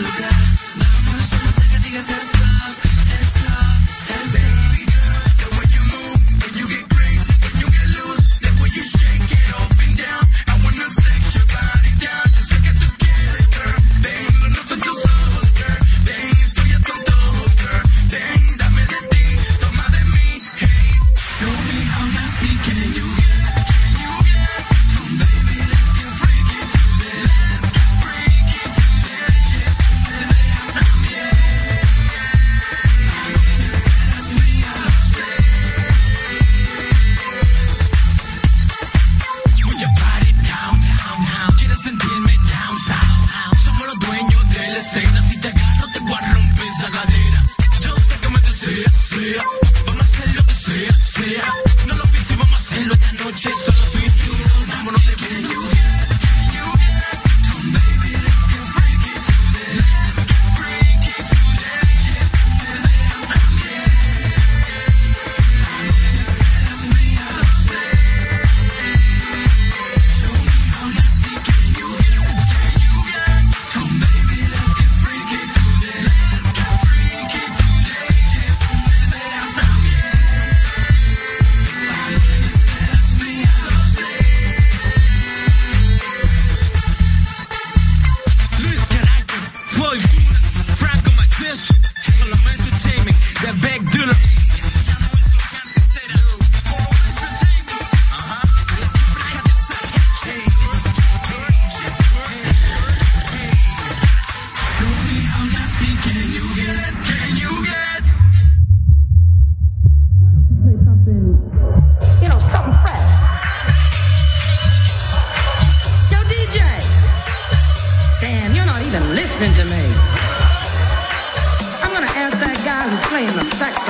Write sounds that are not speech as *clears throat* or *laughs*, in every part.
lugar. Vámonos, no te que digas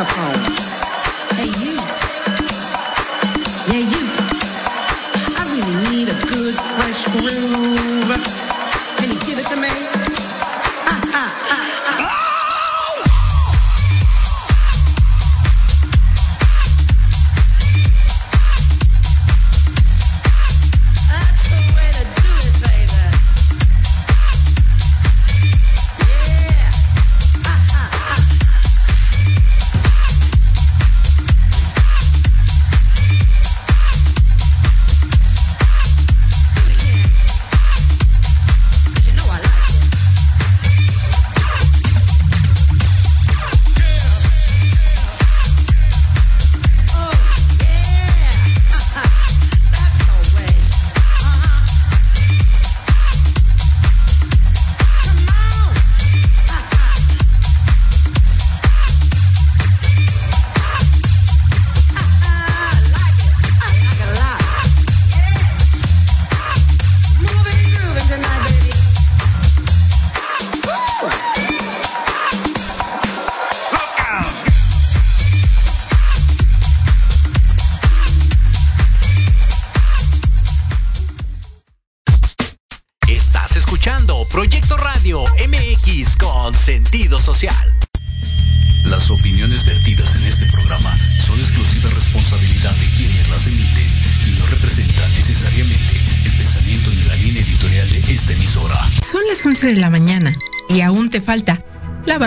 Capone.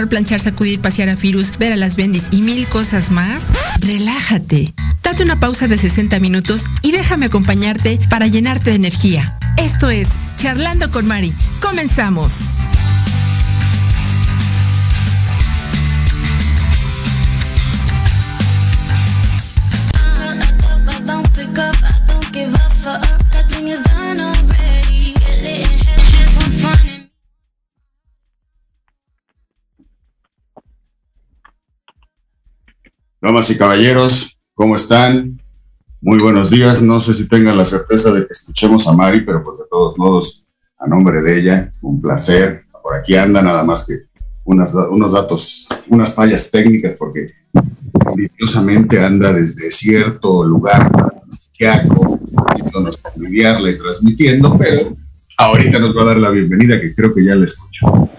Planchar, sacudir, pasear a Firus, ver a las bendis y mil cosas más, relájate. Date una pausa de 60 minutos y déjame acompañarte para llenarte de energía. Esto es Charlando con Mari. Comenzamos. Damas y caballeros, ¿cómo están? Muy buenos días. No sé si tengan la certeza de que escuchemos a Mari, pero pues de todos modos, a nombre de ella, un placer. Por aquí anda, nada más que unas, unos datos, unas fallas técnicas, porque deliciosamente anda desde cierto lugar psiquiátrico, haciéndonos familiarla y transmitiendo, pero ahorita nos va a dar la bienvenida, que creo que ya la escucho.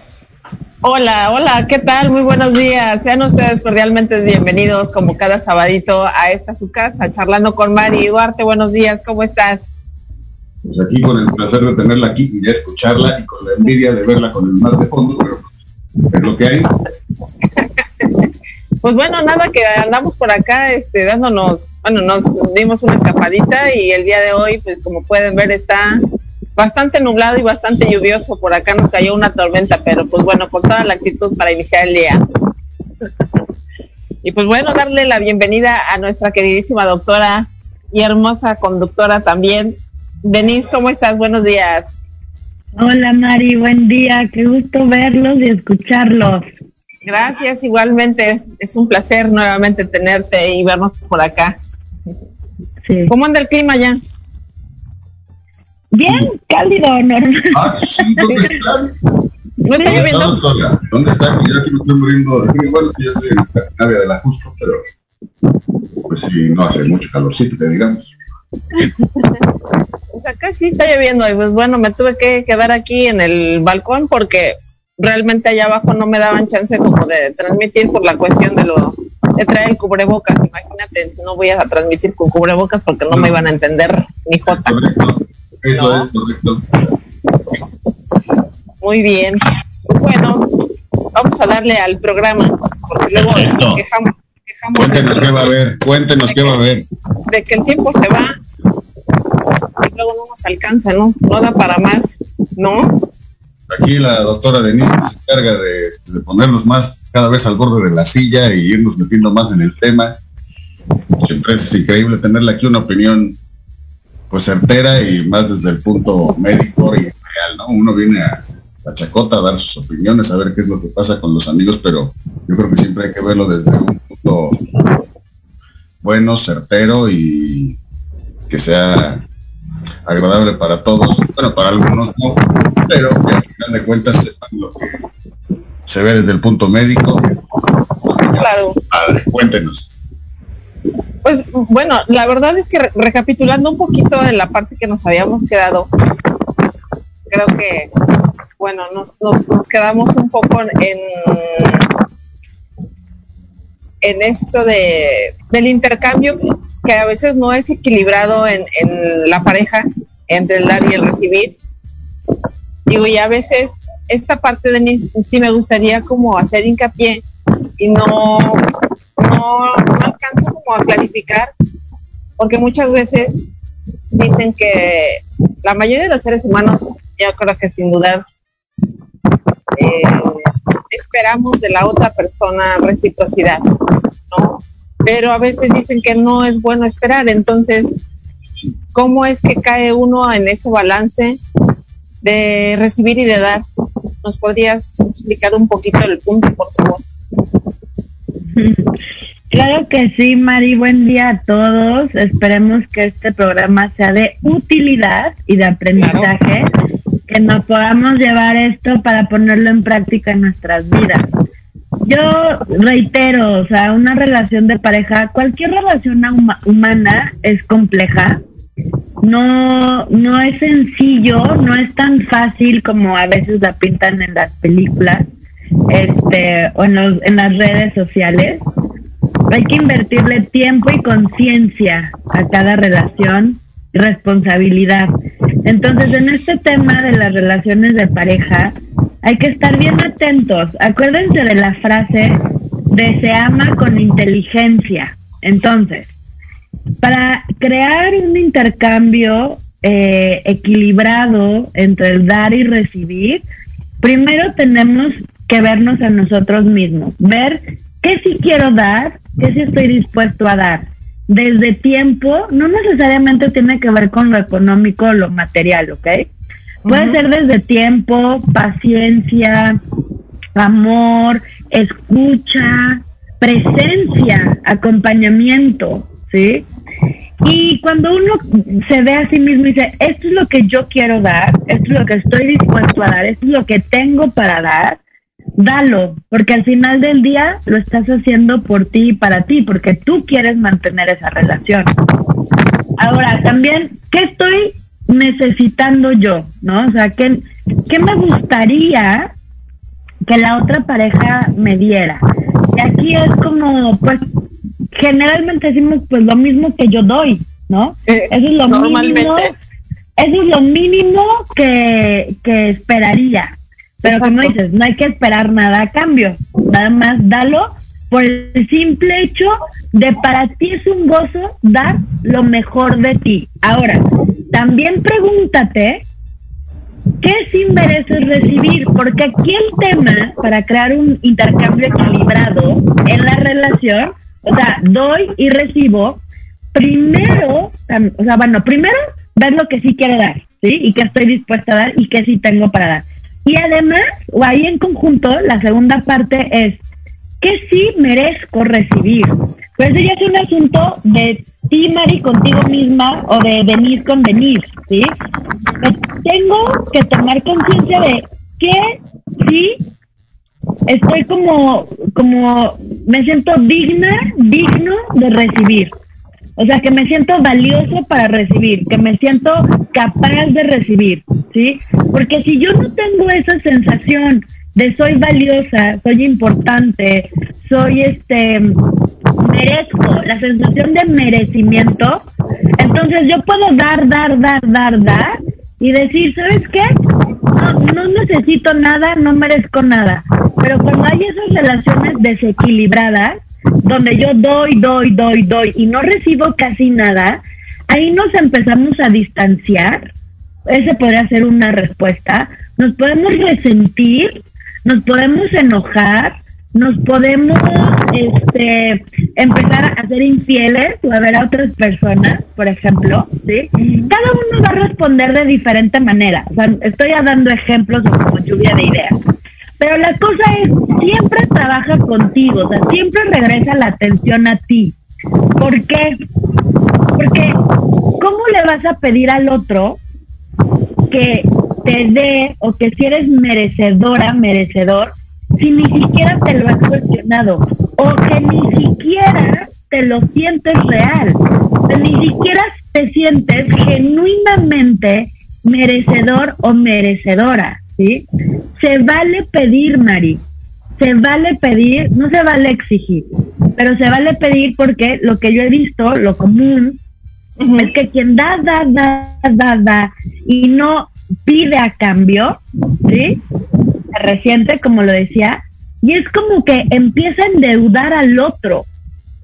Hola, hola, ¿qué tal? Muy buenos días. Sean ustedes cordialmente bienvenidos como cada sabadito a esta su casa, charlando con Mari. Duarte, buenos días, ¿cómo estás? Pues aquí con el placer de tenerla aquí y de escucharla y con la envidia de verla con el mar de fondo, pero es lo que hay. *laughs* Pues bueno, nada que andamos por acá, este, dándonos, bueno, nos dimos una escapadita y el día de hoy, pues como pueden ver, está bastante nublado y bastante lluvioso. Por acá nos cayó una tormenta, pero pues bueno, con toda la actitud para iniciar el día. y pues bueno, darle la bienvenida a nuestra queridísima doctora y hermosa conductora también. Denise, ¿cómo estás? Buenos días. Hola Mari, buen día, qué gusto verlos y escucharlos. Gracias, igualmente. Es un placer nuevamente tenerte y vernos por acá. Sí. ¿Cómo anda el clima ya? Bien, cálido, normal. Ah, sí, ¿dónde *laughs* están? ¿No está lloviendo? ¿Dónde está? Yo aquí me estoy muriendo de Igual que yo estoy en Escandinavia de la Justo, pero pues sí, no hace mucho calorcito, que digamos. *laughs* Pues acá sí está lloviendo y pues bueno, me tuve que quedar aquí en el balcón porque realmente allá abajo no me daban chance como de transmitir por la cuestión de lo de traer el cubrebocas. Imagínate, no voy a transmitir con cubrebocas porque no, me iban a entender ni jota. Eso es correcto. Muy bien. Pues bueno, vamos a darle al programa porque luego quejamos, Cuéntenos qué va a haber, cuéntenos qué va a haber. De que el tiempo se va y luego no nos alcanza, ¿no? No da para más, ¿no? Aquí la doctora Denise se encarga este, de, ponernos más cada vez al borde de la silla y irnos metiendo más en el tema. Siempre es increíble tenerle aquí una opinión pues certera y más desde el punto médico y real, ¿no? Uno viene a la chacota a dar sus opiniones, a ver qué es lo que pasa con los amigos, pero yo creo que siempre hay que verlo desde un punto bueno, certero y que sea agradable para todos, bueno, para algunos no, pero que al final de cuentas sepan lo que se ve desde el punto médico. Claro. Padre, cuéntenos. Pues bueno, la verdad es que recapitulando un poquito de la parte que nos habíamos quedado, creo que, bueno, nos, quedamos un poco en, en esto de, del intercambio que a veces no es equilibrado en, la pareja entre el dar y el recibir. Digo, y a veces esta parte de mí sí me gustaría como hacer hincapié y no, no, alcanzo como a clarificar, porque muchas veces dicen que la mayoría de los seres humanos, yo creo que sin dudar, eh, esperamos de la otra persona reciprocidad, pero a veces dicen que no es bueno esperar. Entonces, ¿cómo es que cae uno en ese balance de recibir y de dar? ¿Nos podrías explicar un poquito el punto, por favor? *laughs* Claro que sí, Mari. Buen día a todos. Esperemos que este programa sea de utilidad y de aprendizaje, que nos podamos llevar esto para ponerlo en práctica en nuestras vidas. Yo reitero, o sea, una relación de pareja, cualquier relación humana es compleja. No, no es sencillo, no es tan fácil como a veces la pintan en las películas, este, o en, en las redes sociales. Hay que invertirle tiempo y conciencia a cada relación, responsabilidad. Entonces, en este tema de las relaciones de pareja, hay que estar bien atentos. Acuérdense de la frase de se ama con inteligencia. Entonces, para crear un intercambio eh, equilibrado entre el dar y recibir, primero tenemos que vernos a nosotros mismos, ver qué sí quiero dar, qué sí estoy dispuesto a dar. Desde tiempo, no necesariamente tiene que ver con lo económico o lo material, ¿ok? Puede ser desde tiempo, paciencia, amor, escucha, presencia, acompañamiento, ¿sí? Y cuando uno se ve a sí mismo y dice, esto es lo que yo quiero dar, esto es lo que estoy dispuesto a dar, esto es lo que tengo para dar, dalo, porque al final del día lo estás haciendo por ti y para ti, porque tú quieres mantener esa relación. Ahora, también, ¿qué estoy necesitando yo? ¿No? O sea, ¿qué, qué me gustaría que la otra pareja me diera? Y aquí es como, pues, generalmente decimos, pues, lo mismo que yo doy, ¿no? Eh, eso es lo mínimo. Eso es lo mínimo que, que esperaría. Pero como dices, no hay que esperar nada a cambio, nada más dalo por el simple hecho de para ti es un gozo dar lo mejor de ti. Ahora, también pregúntate qué sí mereces recibir, porque aquí el tema para crear un intercambio equilibrado en la relación, o sea, doy y recibo, primero, o sea, bueno, primero ver lo que sí quiero dar, ¿sí? Y que estoy dispuesta a dar y que sí tengo para dar. Y además, o ahí en conjunto, la segunda parte es que sí merezco recibir. Pues eso ya es un asunto de ti, Mari, contigo misma o de venir con venir, ¿sí? tengo que tomar conciencia de que sí estoy como, como, me siento digna, digno de recibir. O sea, que me siento valioso para recibir, que me siento capaz de recibir, ¿sí? Porque si yo no tengo esa sensación de soy valiosa, soy importante, soy este, merezco, la sensación de merecimiento, entonces yo puedo dar, dar, dar, dar, dar y decir, ¿sabes qué? No, no necesito nada, no merezco nada. Pero cuando hay esas relaciones desequilibradas, donde yo doy, doy, doy, doy y no recibo casi nada, ahí nos empezamos a distanciar. Ese podría ser una respuesta. Nos podemos resentir, nos podemos enojar, nos podemos este, empezar a ser infieles o a ver a otras personas, por ejemplo, ¿sí? Cada uno va a responder de diferente manera. Estoy dando ejemplos como lluvia de ideas. Pero la cosa es, siempre trabaja contigo, o sea, siempre regresa la atención a ti. ¿Por qué? Porque, ¿cómo le vas a pedir al otro que te dé o que si eres merecedora, merecedor, si ni siquiera te lo has cuestionado o que ni siquiera te lo sientes real, que ni siquiera te sientes genuinamente merecedor o merecedora? ¿Sí? Se vale pedir, Mari. Se vale pedir, no se vale exigir, pero se vale pedir porque lo que yo he visto, lo común, es que quien da, da, da, da, da y no pide a cambio, ¿sí? Se resiente, como lo decía, y es como que empieza a endeudar al otro,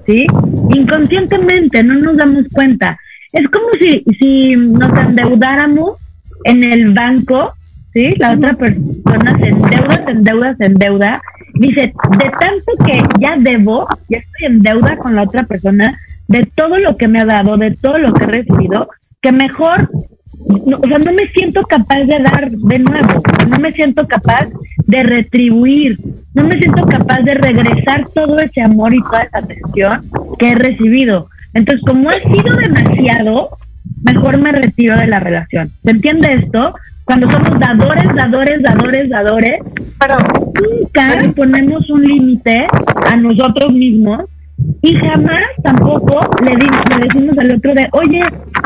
¿sí? Inconscientemente, no nos damos cuenta. Es como si, si nos endeudáramos en el banco ¿sí? La otra persona se endeuda, se endeuda, se endeuda. Dice, de tanto que ya debo, ya estoy en deuda con la otra persona, de todo lo que me ha dado, de todo lo que he recibido, que mejor, o sea, no me siento capaz de dar de nuevo, no me siento capaz de retribuir, no me siento capaz de regresar todo ese amor y toda esa atención que he recibido. Entonces, como ha sido demasiado, mejor me retiro de la relación. ¿Se entiende esto? Cuando somos dadores, dadores, dadores, dadores, pero nunca ponemos un límite a nosotros mismos y jamás tampoco le, le decimos al otro de, oye,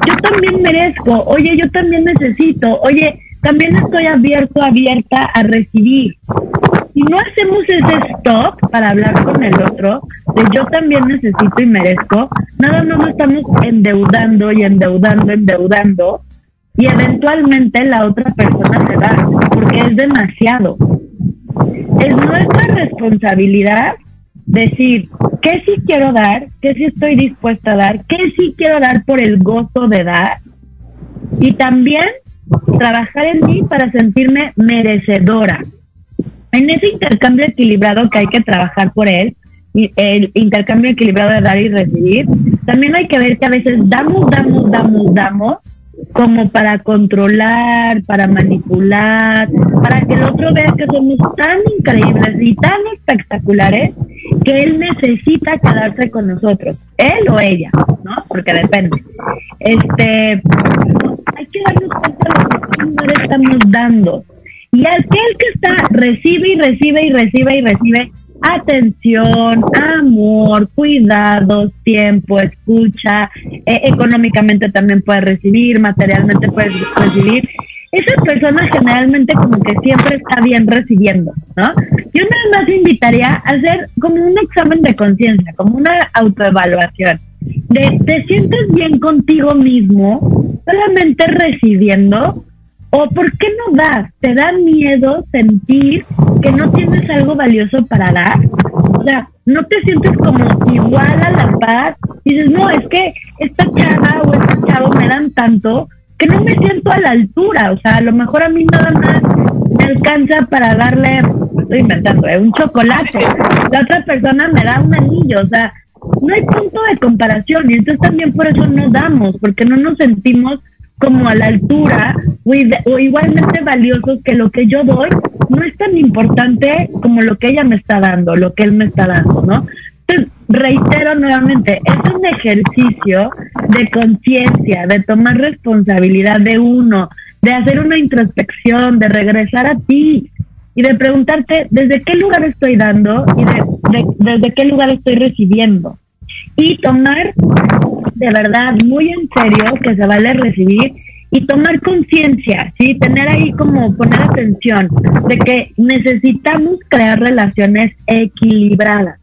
yo también merezco, oye, yo también necesito, oye, también estoy abierto, abierta a recibir. Si no hacemos ese stop para hablar con el otro, de yo también necesito y merezco, nada más nos estamos endeudando y endeudando, endeudando, y eventualmente la otra persona se va, porque es demasiado. Es nuestra responsabilidad decir qué sí quiero dar, qué sí estoy dispuesta a dar, qué sí quiero dar por el gozo de dar y también trabajar en mí para sentirme merecedora. En ese intercambio equilibrado que hay que trabajar por él, el intercambio equilibrado de dar y recibir, también hay que ver que a veces damos, damos, damos, damos como para controlar, para manipular, para que el otro vea que somos tan increíbles y tan espectaculares que él necesita quedarse con nosotros, él o ella, ¿no? Porque depende. Este, hay que darnos cuenta de lo que no estamos dando. Y aquel que está, recibe y recibe y recibe y recibe, atención, amor, cuidados, tiempo, escucha, eh, económicamente también puede recibir, materialmente puede recibir. Esa persona generalmente como que siempre está bien recibiendo, ¿no? Yo nada más invitaría a hacer como un examen de conciencia, como una autoevaluación. De, ¿Te sientes bien contigo mismo solamente recibiendo ¿O por qué no das? ¿Te da miedo sentir que no tienes algo valioso para dar? O sea, no te sientes como igual a la paz. Dices, no, es que esta chava o este chavo me dan tanto que no me siento a la altura. O sea, a lo mejor a mí nada más me alcanza para darle, estoy inventando, ¿eh? un chocolate. La otra persona me da un anillo. O sea, no hay punto de comparación. Y entonces también por eso no damos, porque no nos sentimos como a la altura o, igualmente valiosos que lo que yo doy no es tan importante como lo que ella me está dando, lo que él me está dando, ¿no? Entonces, reitero nuevamente, es un ejercicio de conciencia, de tomar responsabilidad de uno, de hacer una introspección, de regresar a ti y de preguntarte desde qué lugar estoy dando y desde qué lugar estoy recibiendo. Y tomar de verdad muy en serio que se vale recibir y tomar conciencia, ¿sí? Tener ahí como poner atención de que necesitamos crear relaciones equilibradas.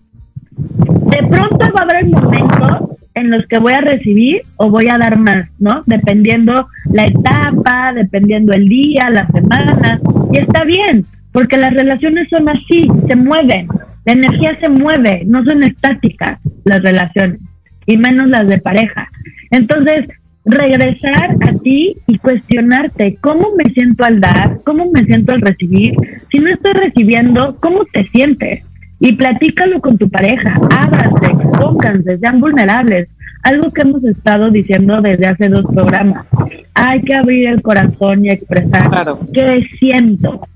De pronto va a haber momentos en los que voy a recibir o voy a dar más, ¿no? Dependiendo la etapa, dependiendo el día, la semana, y está bien, porque las relaciones son así, se mueven, la energía se mueve, no son estáticas las relaciones y menos las de pareja. Entonces, regresar a ti y cuestionarte cómo me siento al dar, cómo me siento al recibir. Si no estoy recibiendo, ¿cómo te sientes? Y platícalo con tu pareja, ábranse, expónganse, sean vulnerables. Algo que hemos estado diciendo desde hace dos programas. Hay que abrir el corazón y expresar qué siento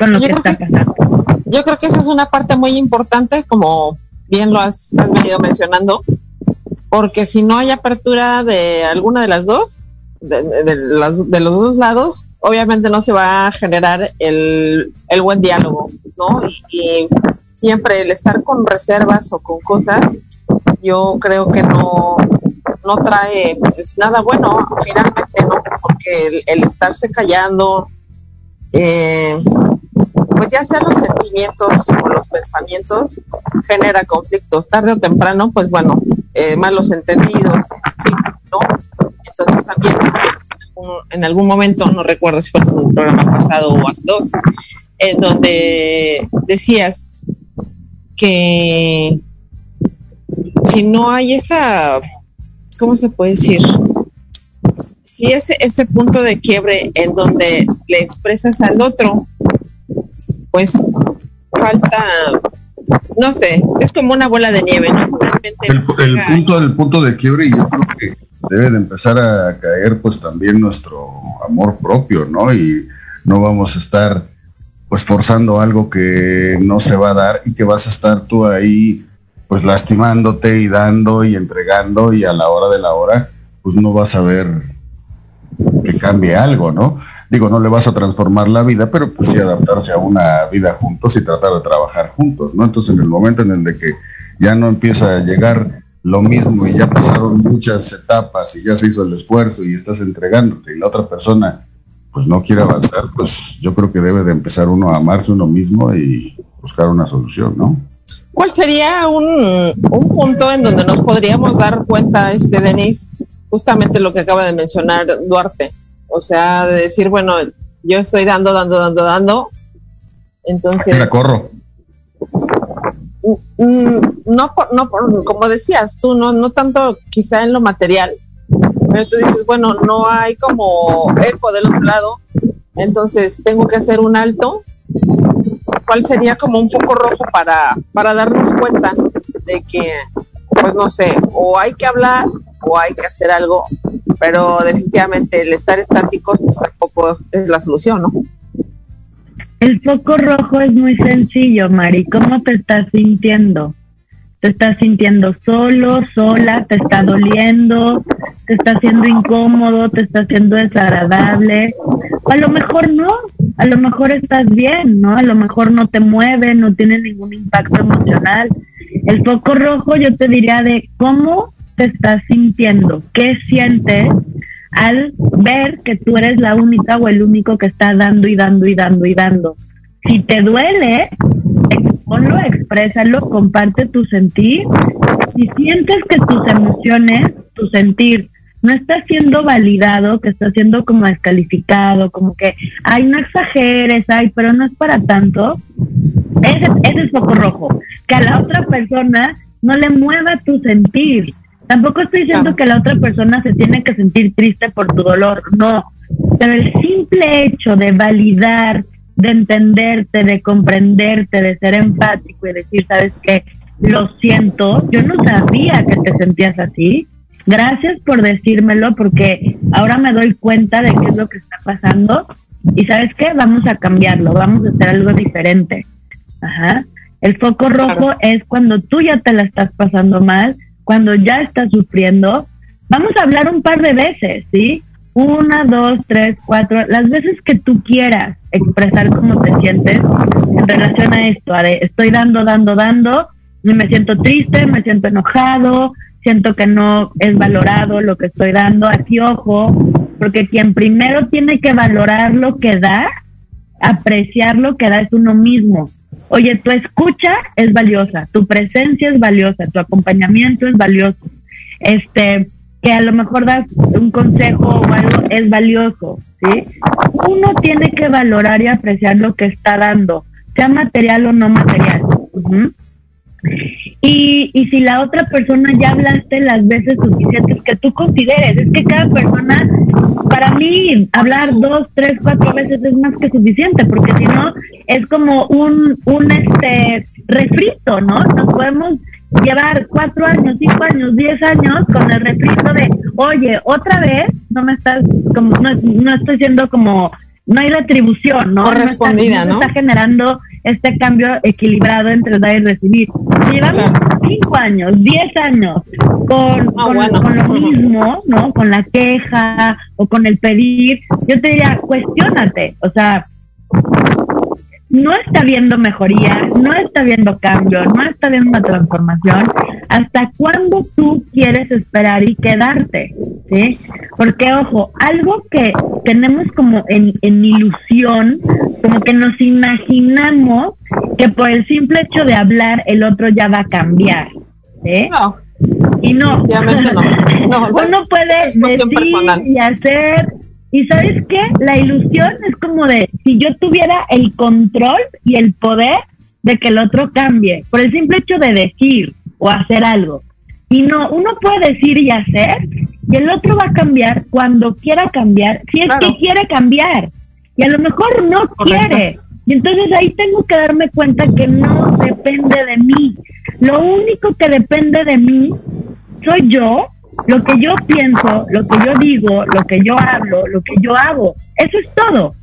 con lo que está pasando. yo creo que esa es una parte muy importante, como bien lo has, venido mencionando, porque si no hay apertura de alguna de las dos, de, los dos lados, obviamente no se va a generar el, buen diálogo, ¿no? Y, siempre el estar con reservas o con cosas, yo creo que no, no trae pues, nada bueno, finalmente, ¿no? Porque el, estarse callando, eh, pues ya sean los sentimientos o los pensamientos, genera conflictos. Tarde o temprano, pues bueno, eh, malos entendidos, ¿no? Entonces también este, en algún momento, no recuerdo si fue en un programa pasado o hace dos, en donde decías que si no hay esa, ¿cómo se puede decir? Si ese, ese punto de quiebre en donde le expresas al otro pues falta, no sé, es como una bola de nieve, ¿no? el, punto, del punto de quiebre y yo creo que debe de empezar a caer pues también nuestro amor propio, ¿no? Y no vamos a estar pues forzando algo que no se va a dar y que vas a estar tú ahí pues lastimándote y dando y entregando y a la hora de la hora pues no vas a ver que cambie algo, ¿no? Digo, no le vas a transformar la vida, pero pues sí adaptarse a una vida juntos y tratar de trabajar juntos, ¿no? Entonces en el momento en el de que ya no empieza a llegar lo mismo y ya pasaron muchas etapas y ya se hizo el esfuerzo y estás entregándote y la otra persona pues no quiere avanzar, pues yo creo que debe de empezar uno a amarse uno mismo y buscar una solución, ¿no? ¿Cuál sería un, un punto en donde nos podríamos dar cuenta, este Denis, justamente lo que acaba de mencionar Duarte? O sea, de decir, bueno, yo estoy dando, dando, dando, dando. Entonces. la corro. Mm, mm, no, no, como decías tú, no, no tanto quizá en lo material, pero tú dices, bueno, no hay como eco del otro lado, entonces tengo que hacer un alto. ¿Cuál sería como un foco rojo para, para darnos cuenta de que, pues no sé, o hay que hablar o hay que hacer algo pero definitivamente el estar estático pues, tampoco es la solución, ¿no? El foco rojo es muy sencillo, Mari. ¿Cómo te estás sintiendo? ¿Te estás sintiendo solo, sola? ¿Te está doliendo? ¿Te está haciendo incómodo? ¿Te está haciendo desagradable? A lo mejor no, a lo mejor estás bien, ¿no? A lo mejor no te mueve, no tiene ningún impacto emocional. El foco rojo yo te diría de cómo estás sintiendo? ¿Qué sientes al ver que tú eres la única o el único que está dando y dando y dando y dando? Si te duele, exponlo, exprésalo, comparte tu sentir. Si sientes que tus emociones, tu sentir, no está siendo validado, que está siendo como descalificado, como que, ay, no exageres, ay, pero no es para tanto, ese, ese es foco rojo. Que a la otra persona no le mueva tu sentir. Tampoco estoy diciendo que la otra persona se tiene que sentir triste por tu dolor, no. Pero el simple hecho de validar, de entenderte, de comprenderte, de ser empático y decir, ¿sabes qué? Lo siento, yo no sabía que te sentías así. Gracias por decírmelo porque ahora me doy cuenta de qué es lo que está pasando y sabes qué, vamos a cambiarlo, vamos a hacer algo diferente. Ajá. El foco rojo es cuando tú ya te la estás pasando mal, cuando ya estás sufriendo. Vamos a hablar un par de veces, ¿sí? Una, dos, tres, cuatro, las veces que tú quieras expresar cómo te sientes en relación a esto, estoy dando, dando, dando, y me siento triste, me siento enojado, siento que no es valorado lo que estoy dando. Aquí, ojo, porque quien primero tiene que valorar lo que da, apreciar lo que da es uno mismo. Oye, tu escucha es valiosa, tu presencia es valiosa, tu acompañamiento es valioso. Este, que a lo mejor das un consejo o algo es valioso, ¿sí? Uno tiene que valorar y apreciar lo que está dando, sea material o no material. Y, y si la otra persona ya hablaste las veces suficientes que tú consideres, es que cada persona, para mí, hablar dos, tres, cuatro veces es más que suficiente, porque si no, es como un, un este refrito, ¿no? Nos podemos llevar cuatro años, cinco años, diez años con el refrito de, oye, otra vez, no me estás, como, no, no estoy siendo como, no hay retribución, ¿no? Correspondida, ¿no? está generando este cambio equilibrado entre dar y recibir. llevamos cinco años, diez años con, ah, con, lo mismo, ¿no? Con la queja o con el pedir, yo te diría, cuestionate, o sea, no está viendo mejoría, no está viendo cambio, no está viendo una transformación, ¿hasta cuándo tú quieres esperar y quedarte? ¿Sí? Porque, ojo, algo que tenemos como en, en ilusión, como que nos imaginamos que por el simple hecho de hablar el otro ya va a cambiar. ¿sí? No. Y no. Obviamente no. *laughs* no Uno puede decir y hacer y sabes qué? La ilusión es como de si yo tuviera el control y el poder de que el otro cambie, por el simple hecho de decir o hacer algo. Y no, uno puede decir y hacer, y el otro va a cambiar cuando quiera cambiar, si es que quiere cambiar. Y a lo mejor no quiere. Y entonces ahí tengo que darme cuenta que no depende de mí. Lo único que depende de mí soy yo lo que yo pienso, lo que yo digo, lo que yo hablo, lo que yo hago. Eso es todo.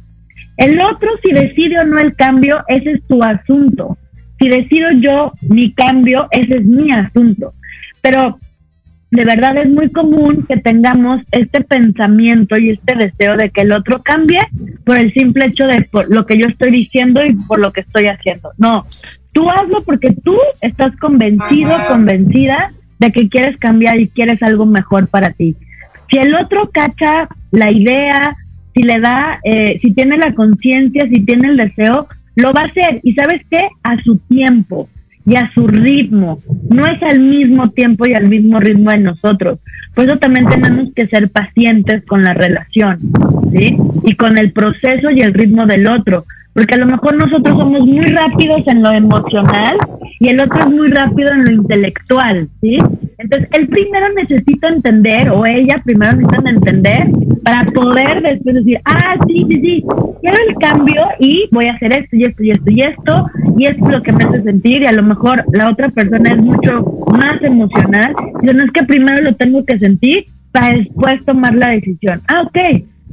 El otro, si decide o no el cambio, ese es tu asunto. Si decido yo mi cambio, ese es mi asunto. Pero de verdad es muy común que tengamos este pensamiento y este deseo de que el otro cambie por el simple hecho de lo que yo estoy diciendo y por lo que estoy haciendo. No, tú hazlo porque tú estás convencido, convencida de que quieres cambiar y quieres algo mejor para ti. Si el otro cacha la idea, si le da, eh, si tiene la conciencia, si tiene el deseo, lo va a hacer. Y sabes qué? A su tiempo y a su ritmo. No es al mismo tiempo y al mismo ritmo de nosotros. Por eso también tenemos que ser pacientes con la relación, ¿sí? Y con el proceso y el ritmo del otro porque a lo mejor nosotros somos muy rápidos en lo emocional y el otro es muy rápido en lo intelectual, ¿sí? Entonces, él primero necesita entender, o ella primero necesita entender, para poder después decir, ah, sí, sí, sí, quiero el cambio y voy a hacer esto y esto y esto y esto, y esto es lo que me hace sentir, y a lo mejor la otra persona es mucho más emocional, y no es que primero lo tengo que sentir para después tomar la decisión. Ah, ok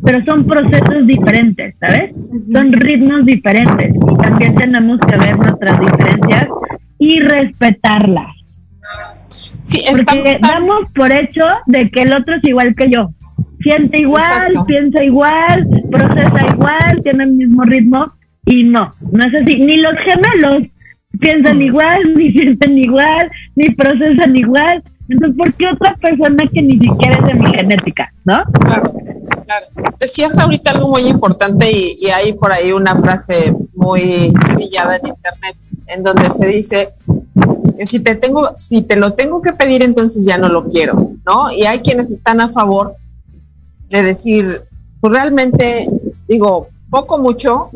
pero son procesos diferentes, ¿sabes? Son ritmos diferentes y también tenemos que ver nuestras diferencias y respetarlas. Sí, Porque damos por hecho de que el otro es igual que yo. Siente igual, piensa igual, procesa igual, tiene el mismo ritmo y no, no es así. Ni los gemelos piensan mm. igual, *laughs* ni sienten igual, ni procesan igual. Entonces, ¿por qué otra persona que ni siquiera es de mi genética, no? Claro. Claro. Decías ahorita algo muy importante y, hay por ahí una frase muy brillada en internet en donde se dice, Si te tengo, si te lo tengo que pedir, entonces ya no lo quiero, ¿no? Y hay quienes están a favor de decir, pues realmente, digo, poco mucho,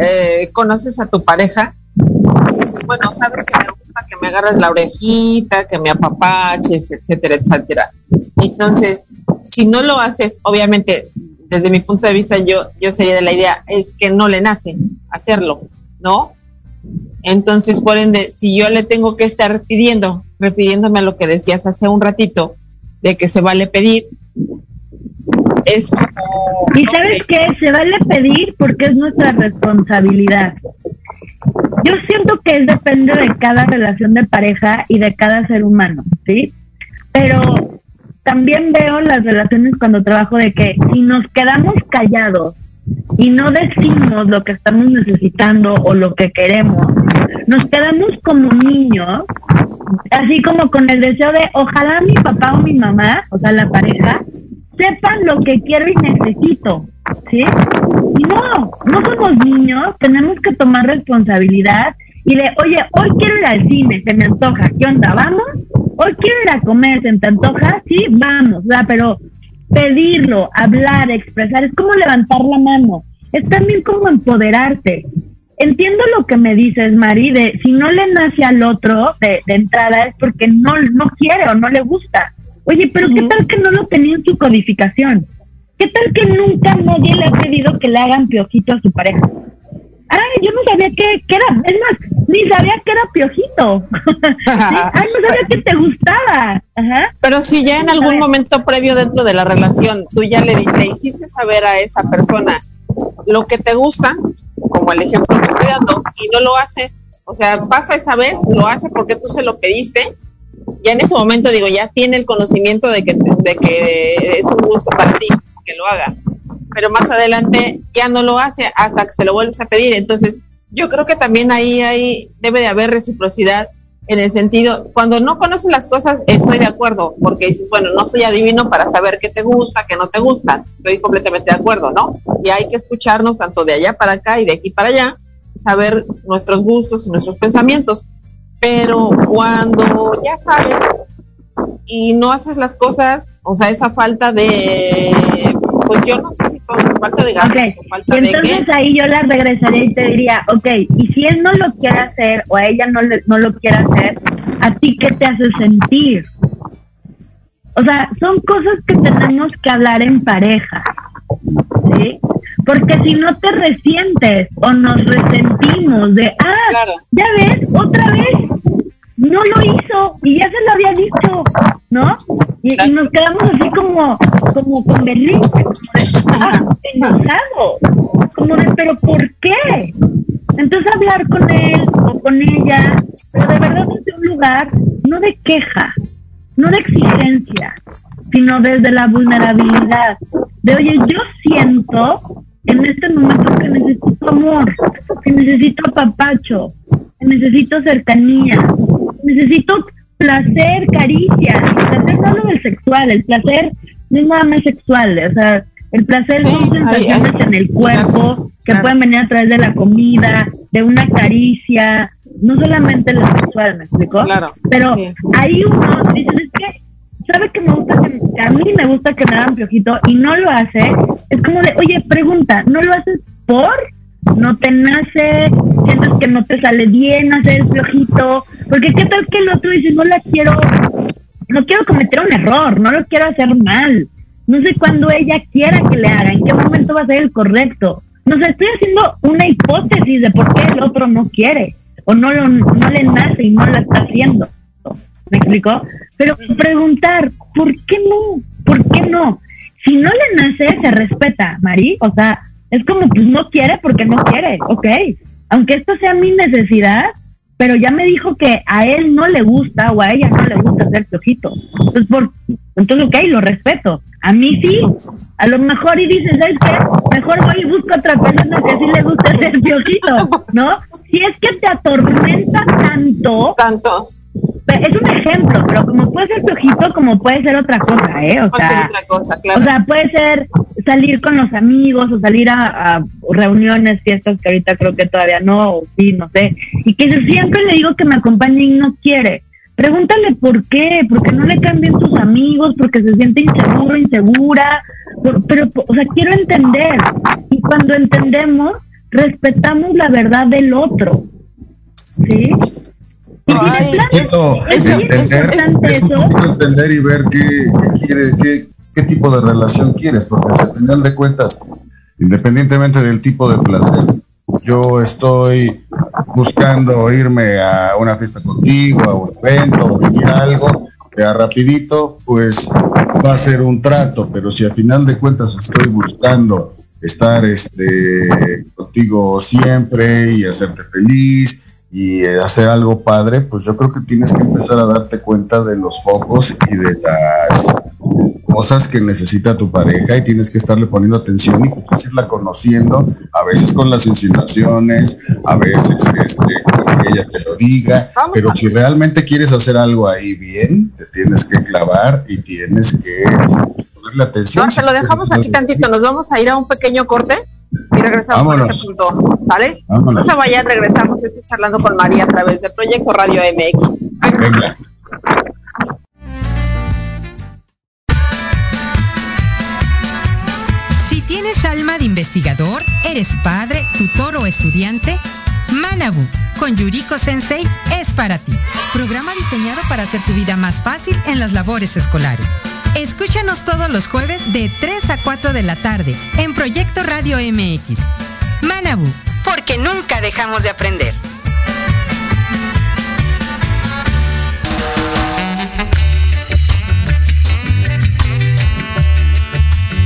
eh, conoces a tu pareja, y bueno, sabes que me gusta que me agarres la orejita, que me apapaches, etcétera, etcétera. Entonces, si no lo haces, obviamente, desde mi punto de vista, yo, yo sería de la idea, es que no le nace hacerlo, ¿no? Entonces, por ende, si yo le tengo que estar pidiendo, refiriéndome a lo que decías hace un ratito, de que se vale pedir, es como... ¿Y sabes qué? Se vale pedir porque es nuestra responsabilidad. Yo siento que depende de cada relación de pareja y de cada ser humano, ¿sí? Pero también veo las relaciones cuando trabajo de que si nos quedamos callados y no decimos lo que estamos necesitando o lo que queremos, nos quedamos como niños, así como con el deseo de ojalá mi papá o mi mamá, o sea, la pareja, sepan lo que quiero y necesito, ¿sí? Y no, no somos niños, tenemos que tomar responsabilidad y de, oye, hoy quiero ir al cine, se me antoja, ¿qué onda? ¿Vamos? Hoy quiero ir a comer, ¿se te antoja? Sí, vamos, ¿verdad? Pero pedirlo, hablar, expresar, es como levantar la mano, es también como empoderarte. Entiendo lo que me dices, Mari, de si no le nace al otro de, entrada es porque no, no quiere o no le gusta. Oye, pero ¿qué tal que no lo tenía en su codificación? ¿Qué tal que nunca nadie le ha pedido que le hagan piojito a su pareja? Ay, yo no sabía que, era, es más, ni sabía que era piojito. *laughs* Ay, no sabía que te gustaba. Pero si ya en algún momento previo dentro de la relación tú ya le, le hiciste saber a esa persona lo que te gusta, como el ejemplo que estoy dando, y no lo hace, o sea, pasa esa vez, lo hace porque tú se lo pediste, ya en ese momento digo, ya tiene el conocimiento de que, de que es un gusto para ti que lo haga pero más adelante ya no lo hace hasta que se lo vuelves a pedir. Entonces, yo creo que también ahí, ahí debe de haber reciprocidad en el sentido, cuando no conoces las cosas, estoy de acuerdo, porque dices, bueno, no soy adivino para saber qué te gusta, qué no te gusta, estoy completamente de acuerdo, ¿no? Y hay que escucharnos tanto de allá para acá y de aquí para allá, saber nuestros gustos y nuestros pensamientos. Pero cuando ya sabes y no haces las cosas, o sea, esa falta de pues yo no sé si son falta de ganas o falta y entonces ahí yo la regresaría y te diría, ok, y si él no lo quiere hacer o a ella no, no lo quiere hacer, ¿a ti qué te hace sentir? O sea, son cosas que tenemos que hablar en pareja, ¿sí? Porque si no te resientes o nos resentimos de, ah, ya ves, otra vez no lo hizo y ya se lo había dicho, ¿no? Y, nos quedamos así como, como con Berlín, enojado, como de, pero ¿por qué? Entonces hablar con él o con ella, pero de verdad desde un lugar no de queja, no de exigencia, sino desde la vulnerabilidad, de oye, yo siento en este momento que necesito amor, que necesito apapacho, que necesito cercanía, necesito placer, caricia, placer no solo el sexual, el placer no es nada más sexual, o sea, el placer son sensaciones en el cuerpo que pueden venir a través de la comida, de una caricia, no solamente lo sexual, ¿me explicó? Claro, Pero ahí uno dice, es que, ¿sabe que me gusta que, a mí me gusta que me hagan piojito y no lo hace? Es como de, oye, pregunta, ¿no lo haces por? No te nace, sientes que no te sale bien hacer el piojito, porque qué tal que el otro dice, no la quiero, no quiero cometer un error, no lo quiero hacer mal, no sé cuándo ella quiera que le haga, en qué momento va a ser el correcto. No sé, estoy haciendo una hipótesis de por qué el otro no quiere, o no, lo, le nace y no lo está haciendo. ¿Me explicó? Pero preguntar, ¿por qué no? ¿Por qué no? Si no le nace, se respeta, Mari. O sea, es como, pues no quiere porque no quiere, ok. Aunque esto sea mi necesidad, pero ya me dijo que a él no le gusta o a ella no le gusta hacer piojito. Entonces, por, entonces ok, lo respeto. A mí sí, a lo mejor y dices, ¿sabes qué? Mejor voy y busco otra persona que sí le gusta hacer piojito, ¿no? Si es que te atormenta tanto, tanto, es un ejemplo, pero como puede ser flojito, como puede ser otra cosa, ¿eh? O sea, otra cosa, claro. O sea, puede ser salir con los amigos o salir a, reuniones, fiestas que ahorita creo que todavía no, o sí, no sé. Y que siempre le digo que me acompañe y no quiere. Pregúntale por qué, porque no le cambien sus amigos, porque se siente inseguro, insegura, pero, o sea, quiero entender. Y cuando entendemos, respetamos la verdad del otro. ¿Sí? Es, entender, y ver qué, quiere, qué, qué, tipo de relación quieres, porque al final de cuentas, independientemente del tipo de placer, yo estoy buscando irme a una fiesta contigo, a un evento, o algo, a rapidito, pues va a ser un trato, pero si al final de cuentas estoy buscando estar este, contigo siempre y hacerte feliz y hacer algo padre, pues yo creo que tienes que empezar a darte cuenta de los focos y de las cosas que necesita tu pareja y tienes que estarle poniendo atención y pues irla conociendo, a veces con las insinuaciones, a veces este, con que ella te lo diga, pero si realmente quieres hacer algo ahí bien, te tienes que clavar y tienes que ponerle atención. se lo dejamos aquí tantito, nos vamos a ir a un pequeño corte y regresamos a ese punto, ¿sale? No se vayan, regresamos. Estoy charlando con María a través de Proyecto Radio MX. Venga. Si tienes alma de investigador, eres padre, tutor o estudiante, Manabu con Yuriko Sensei es para ti. Programa diseñado para hacer tu vida más fácil en las labores escolares. Escúchanos todos los jueves de 3 a 4 de la tarde en Proyecto Radio MX. Manabu, porque nunca dejamos de aprender.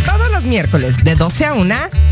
Todos los miércoles de 12 a 1, Tequila Doble.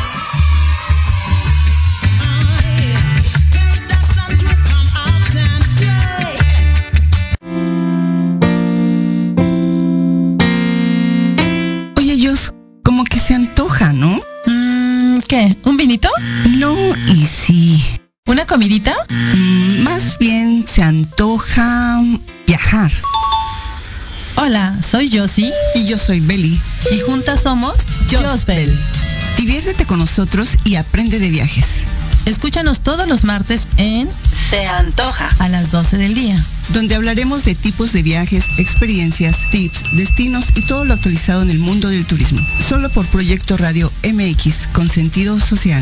¿Un vinito? No, y sí. ¿Una comidita? Mm, más bien se antoja viajar. Hola, soy Josie. Y yo soy Belly. Y juntas somos Jospel. Diviértete con nosotros y aprende de viajes. Escúchanos todos los martes en Te Antoja a las 12 del día, donde hablaremos de tipos de viajes, experiencias, tips, destinos y todo lo actualizado en el mundo del turismo. Solo por Proyecto Radio MX con sentido social.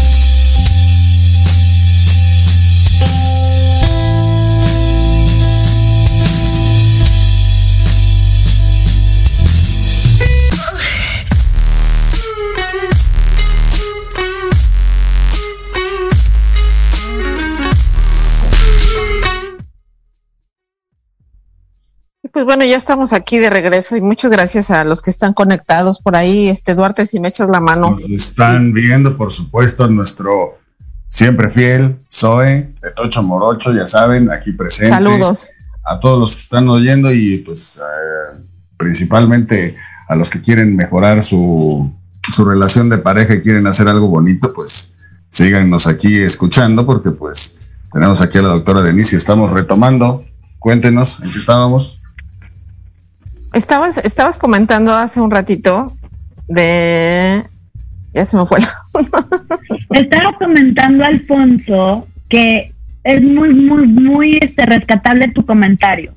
Pues bueno, ya estamos aquí de regreso y muchas gracias a los que están conectados por ahí. Este Duarte, si me echas la mano. Nos están viendo, por supuesto, nuestro siempre fiel Zoe de Tocho Morocho, ya saben, aquí presente. Saludos. A todos los que están oyendo y pues eh, principalmente a los que quieren mejorar su, su relación de pareja y quieren hacer algo bonito, pues síganos aquí escuchando porque pues tenemos aquí a la doctora Denise y estamos retomando. Cuéntenos en qué estábamos. Estabas, estabas comentando hace un ratito de ya se me fue. *laughs* Estaba comentando Alfonso que es muy, muy, muy este rescatable tu comentario.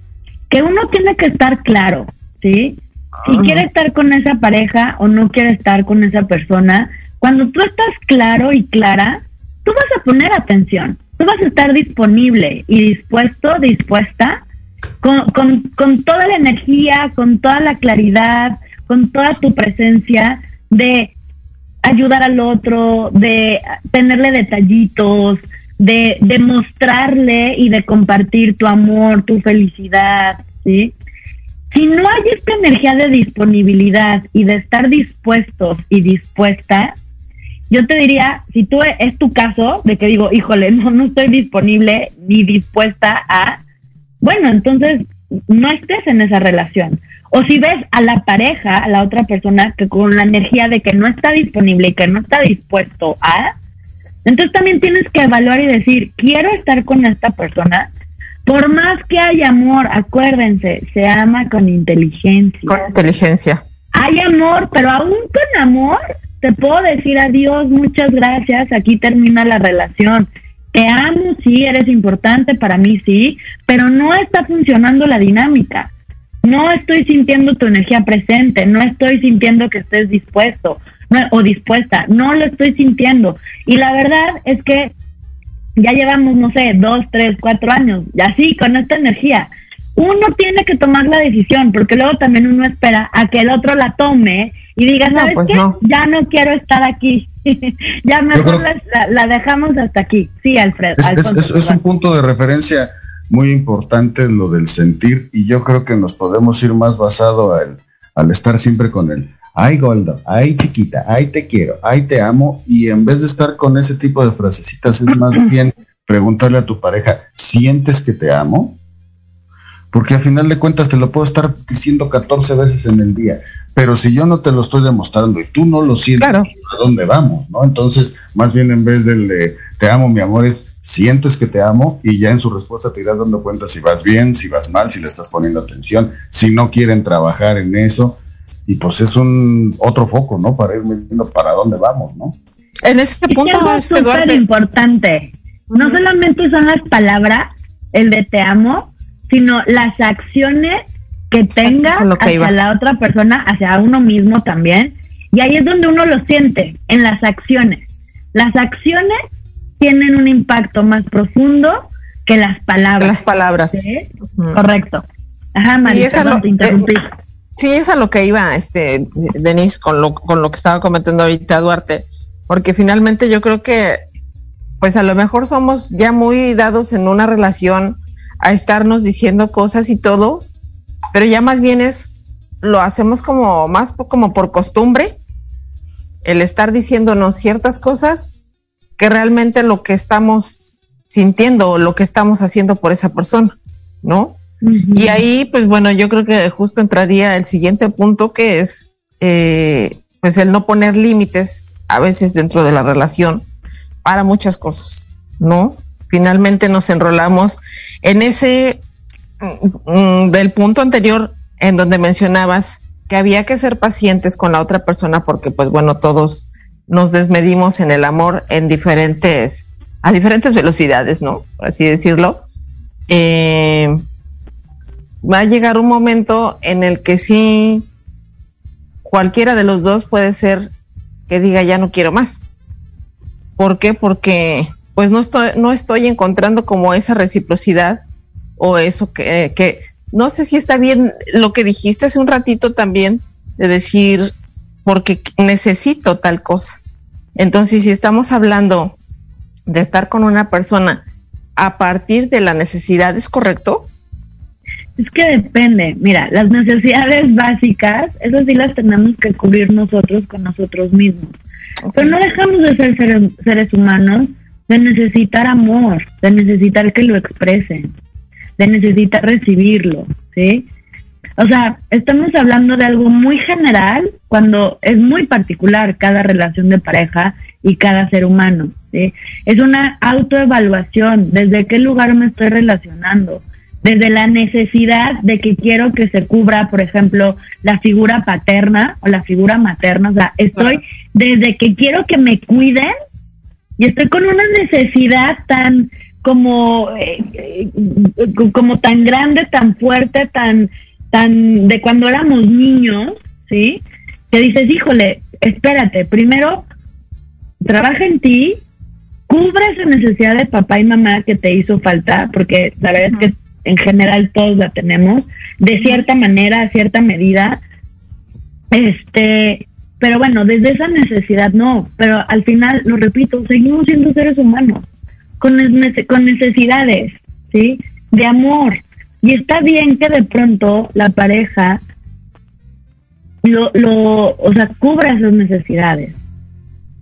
Que uno tiene que estar claro, ¿sí? si quiere estar con esa pareja o no quiere estar con esa persona, cuando tú estás claro y clara, tú vas a poner atención, tú vas a estar disponible y dispuesto, dispuesta, con, con, con toda la energía, con toda la claridad, con toda tu presencia de ayudar al otro, de tenerle detallitos, de, de mostrarle y de compartir tu amor, tu felicidad, ¿sí? Si no hay esta energía de disponibilidad y de estar dispuestos y dispuesta, yo te diría, si tú es tu caso, de que digo, híjole, *laughs* no, no estoy disponible ni dispuesta a, bueno, entonces no estés en esa relación. O si ves a la pareja, a la otra persona, que con la energía de que no está disponible y que no está dispuesto a, entonces también tienes que evaluar y decir, quiero estar con esta persona. Por más que haya amor, acuérdense, se ama con inteligencia. Con inteligencia. Hay amor, pero aún con amor te puedo decir adiós, muchas gracias, aquí termina la relación. Te amo, sí, eres importante para mí, sí, pero no está funcionando la dinámica. No estoy sintiendo tu energía presente, no estoy sintiendo que estés dispuesto o dispuesta, no lo estoy sintiendo. Y la verdad es que ya llevamos, no sé, dos, tres, cuatro años, y así, con esta energía. Uno tiene que tomar la decisión, porque luego también uno espera a que el otro la tome y diga, ¿sabes pues qué? Ya no quiero estar aquí. *laughs* ya mejor la, dejamos hasta aquí. Sí, Alfredo. Es, es un punto de referencia muy importante lo del sentir y yo creo que nos podemos ir más basado al, al estar siempre con él. Ay, Goldo, ay, chiquita, ay, te quiero, ay, te amo. Y en vez de estar con ese tipo de frasecitas, es más *clears throat* bien preguntarle a tu pareja, ¿sientes que te amo? Porque al final de cuentas te lo puedo estar diciendo 14 veces en el día. Pero si yo no te lo estoy demostrando y tú no lo sientes, ¿a dónde vamos? ¿no? Entonces, más bien en vez del de te amo, mi amor, es sientes que te amo y ya en su respuesta te irás dando cuenta si vas bien, si vas mal, si le estás poniendo atención, si no quieren trabajar en eso y pues es un otro foco, ¿no? Para ir viendo para dónde vamos, ¿no? En ese punto, es súper importante. No solamente son las palabras, el de te amo, sino las acciones que tenga hacia la otra persona, hacia uno mismo también. Y ahí es donde uno lo siente, en las acciones. Las acciones tienen un impacto más profundo que las palabras. Las palabras. Correcto. Ajá, María, te interrumpí. Sí, es a lo que iba, este, Denise, con lo, con lo que estaba comentando ahorita Duarte, porque finalmente yo creo que, pues a lo mejor somos ya muy dados en una relación a estarnos diciendo cosas y todo, pero ya más bien es, lo hacemos como más como por costumbre, el estar diciéndonos ciertas cosas que realmente lo que estamos sintiendo o lo que estamos haciendo por esa persona, ¿no? Y ahí, pues bueno, yo creo que justo entraría el siguiente punto que es, eh, pues el no poner límites a veces dentro de la relación para muchas cosas, ¿no? Finalmente nos enrolamos en ese del punto anterior en donde mencionabas que había que ser pacientes con la otra persona porque pues bueno, todos nos desmedimos en el amor en diferentes, a diferentes velocidades, ¿no? Así decirlo. Eh, va a llegar un momento en el que sí, cualquiera de los dos puede ser que diga ya no quiero más. ¿Por qué? Porque pues no estoy, no estoy encontrando como esa reciprocidad o eso que, que no sé si está bien lo que dijiste hace un ratito también de decir porque necesito tal cosa. Entonces, si estamos hablando de estar con una persona a partir de la necesidad, ¿es correcto? Es que depende. Mira, las necesidades básicas, esas sí las tenemos que cubrir nosotros con nosotros mismos. Pero no dejamos de ser seres, seres, humanos, de necesitar amor, de necesitar que lo expresen, de necesitar recibirlo, ¿sí? O sea, estamos hablando de algo muy general cuando es muy particular cada relación de pareja y cada ser humano, ¿sí? Es una autoevaluación, desde qué lugar me estoy relacionando, desde la necesidad de que quiero que se cubra, por ejemplo, la figura paterna o la figura materna, o sea, estoy desde que quiero que me cuiden y estoy con una necesidad tan como eh, como tan grande, tan fuerte, tan tan de cuando éramos niños, ¿sí? Que dices, híjole, espérate, primero trabaja en ti, cubre esa necesidad de papá y mamá que te hizo falta, porque la verdad es que en general todos la tenemos, de cierta manera, a cierta medida. Este, pero bueno, desde esa necesidad no, pero al final, lo repito, seguimos siendo seres humanos, con, con necesidades, ¿sí? De amor. Y está bien que de pronto la pareja lo, lo, o sea, cubra esas necesidades,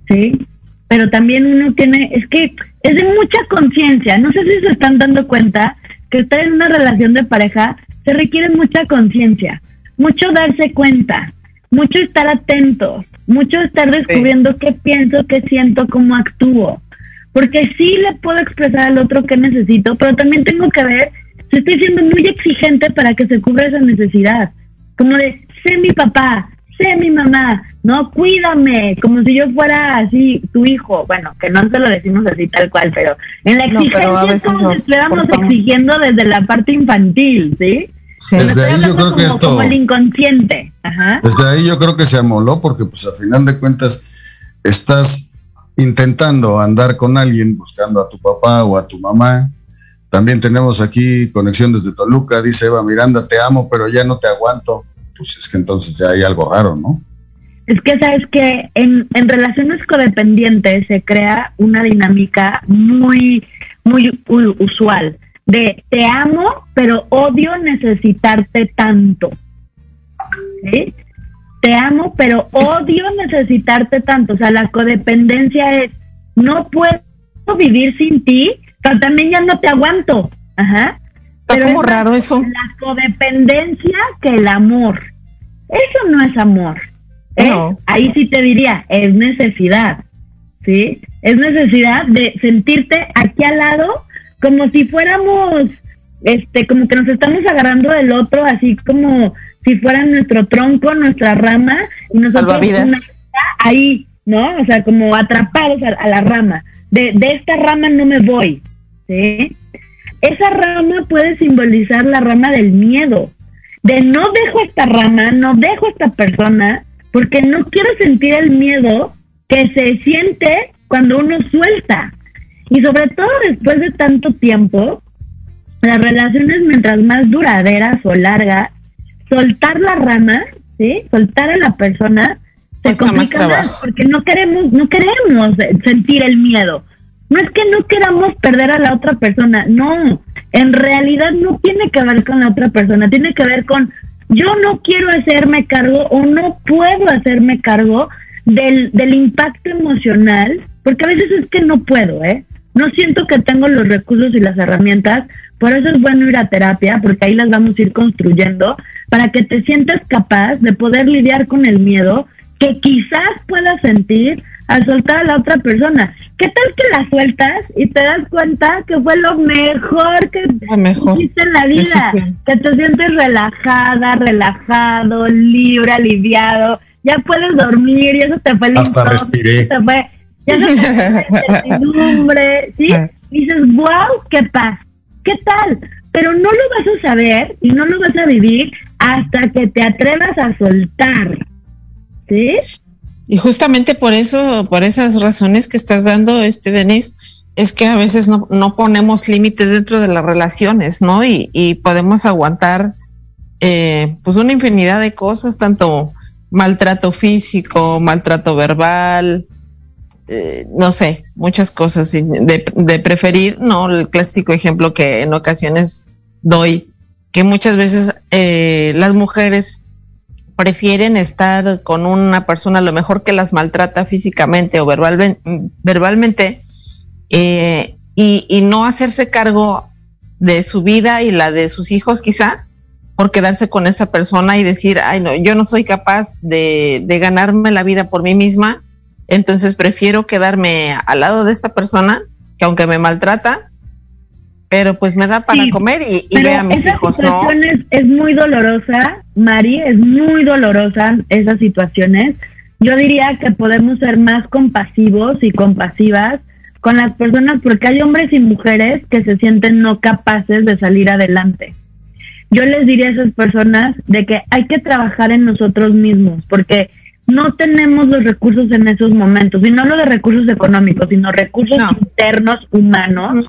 ¿sí? Pero también uno tiene, es que es de mucha conciencia, no sé si se están dando cuenta que estar en una relación de pareja se requiere mucha conciencia, mucho darse cuenta, mucho estar atento, mucho estar descubriendo qué pienso, qué siento, cómo actúo. Porque sí le puedo expresar al otro qué necesito, pero también tengo que ver si estoy siendo muy exigente para que se cubra esa necesidad. Como de, sé mi papá, sé mi mamá, no, cuídame, como si yo fuera así tu hijo. Bueno, que no se lo decimos así tal cual, pero en la exigencia es como si estuviéramos exigiendo desde la parte infantil, ¿sí? Desde ahí yo creo que esto. Como el inconsciente. Desde ahí yo creo que se amoló porque, pues, a final de cuentas, estás intentando andar con alguien buscando a tu papá o a tu mamá. También tenemos aquí conexión desde Toluca. Dice Eva Miranda, te amo, pero ya no te aguanto. Pues es que entonces ya hay algo raro, ¿no? Es que sabes que en, en relaciones codependientes se crea una dinámica muy, muy usual de te amo, pero odio necesitarte tanto. Te amo, pero odio necesitarte tanto. O sea, la codependencia es, no puedo vivir sin ti, pero también ya no te aguanto. Ajá. Está como raro eso. La codependencia que el amor. Eso no es amor. ¿eh? Ahí sí te diría, es necesidad. ¿Sí? Es necesidad de sentirte aquí al lado como si fuéramos, este, como que nos estamos agarrando del otro, así como si fuera nuestro tronco, nuestra rama, y nosotros ahí, ¿no? O sea, como atrapados a, la rama. De, de esta rama no me voy, ¿sí? Esa rama puede simbolizar la rama del miedo, de no dejo esta rama, no dejo esta persona, porque no quiero sentir el miedo que se siente cuando uno suelta. Y sobre todo después de tanto tiempo, las relaciones mientras más duraderas o largas, soltar la rama, ¿sí? Soltar a la persona se complica más, porque no queremos, no queremos sentir el miedo. No es que no queramos perder a la otra persona, no. En realidad no tiene que ver con la otra persona, tiene que ver con yo no quiero hacerme cargo o no puedo hacerme cargo del, del impacto emocional, porque a veces es que no puedo, ¿eh? no siento que tengo los recursos y las herramientas, por eso es bueno ir a terapia, porque ahí las vamos a ir construyendo, para que te sientas capaz de poder lidiar con el miedo que quizás puedas sentir al soltar a la otra persona. ¿Qué tal que la sueltas y te das cuenta que fue lo mejor que hiciste en la vida? Que te sientes relajada, relajado, libre, aliviado, ya puedes dormir y eso te fue Hasta respiré ya no *laughs* certidumbre, ¿sí? Ah. dices, wow, qué paz, ¿qué tal? Pero no lo vas a saber y no lo vas a vivir hasta que te atrevas a soltar, ¿sí? Y justamente por eso, por esas razones que estás dando, este Denise, es que a veces no, no ponemos límites dentro de las relaciones, ¿no? Y, y podemos aguantar eh, pues una infinidad de cosas, tanto maltrato físico, maltrato verbal, eh, no sé, muchas cosas de, preferir, ¿no? El clásico ejemplo que en ocasiones doy, que muchas veces eh, las mujeres prefieren estar con una persona a lo mejor que las maltrata físicamente o verbalmente eh, y, y, no hacerse cargo de su vida y la de sus hijos quizá por quedarse con esa persona y decir, ay no, yo no soy capaz de, de ganarme la vida por mí misma entonces prefiero quedarme al lado de esta persona que aunque me maltrata, pero pues me da para comer y, y ve a mis hijos, ¿no? Es, es muy dolorosa, Mari, es muy dolorosa esas situaciones. Yo diría que podemos ser más compasivos y compasivas con las personas porque hay hombres y mujeres que se sienten no capaces de salir adelante. yo les diría a esas personas de que hay que trabajar en nosotros mismos, porque no tenemos los recursos en esos momentos, y no lo de recursos económicos, sino recursos internos humanos.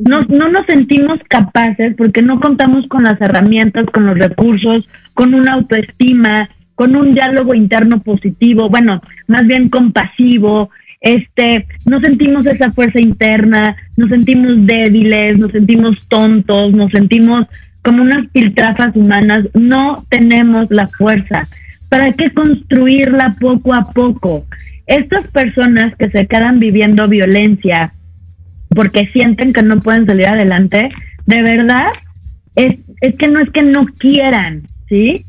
No, no nos sentimos capaces porque no contamos con las herramientas, con los recursos, con una autoestima, con un diálogo interno positivo, bueno, más bien compasivo, este, no sentimos esa fuerza interna, nos sentimos débiles, nos sentimos tontos, nos sentimos como unas piltrafas humanas, no tenemos la fuerza. ¿Para qué construirla poco a poco? Estas personas que se quedan viviendo violencia porque sienten que no pueden salir adelante, de verdad, es, es que no es que no quieran, ¿sí?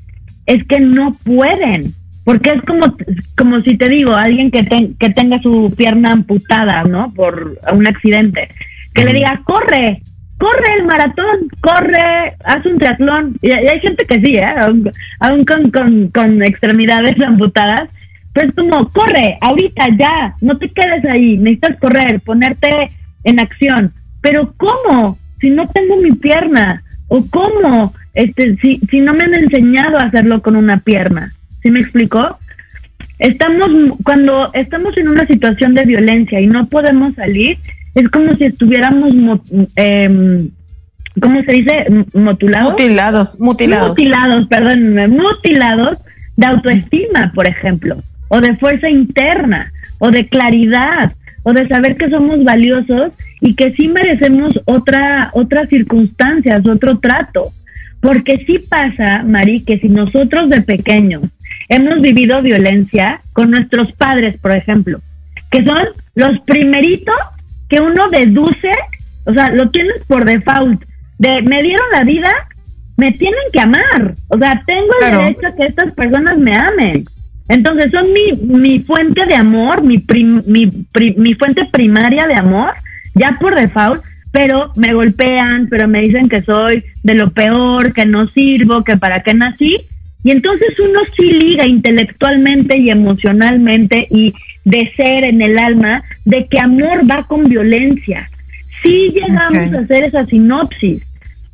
Es que no pueden. Porque es como, como si te digo, alguien que, que tenga su pierna amputada, ¿no? Por un accidente. Que le diga, corre, corre el maratón, corre, haz un triatlón. Y, hay gente que sí, ¿eh? Aún, con, con, extremidades *laughs* amputadas. Pero es como, corre, ahorita ya, no te quedes ahí, necesitas correr, ponerte en acción. Pero ¿cómo? Si no tengo mi pierna. ¿O cómo? Este, si, si no me han enseñado a hacerlo con una pierna. ¿Sí me explicó? Estamos, cuando estamos en una situación de violencia y no podemos salir, es como si estuviéramos, eh, ¿cómo se dice? Mutilados. Mutilados, mutilados. Mutilados, perdón, mutilados de autoestima, por ejemplo, o de fuerza interna, o de claridad, o de saber que somos valiosos y que sí merecemos otra, otras circunstancias, otro trato. Porque sí pasa, Mari, que si nosotros de pequeños hemos vivido violencia con nuestros padres, por ejemplo, que son los primeritos que uno deduce, o sea, lo tienes por default, de me dieron la vida, me tienen que amar, o sea, tengo el derecho a que estas personas me amen. Entonces son mi, mi fuente de amor, mi, mi, mi fuente primaria de amor, ya por default, pero me golpean, pero me dicen que soy de lo peor, que no sirvo, que para qué nací. Y entonces uno sí liga intelectualmente y emocionalmente y de ser en el alma de que amor va con violencia. Sí llegamos a hacer esa sinopsis.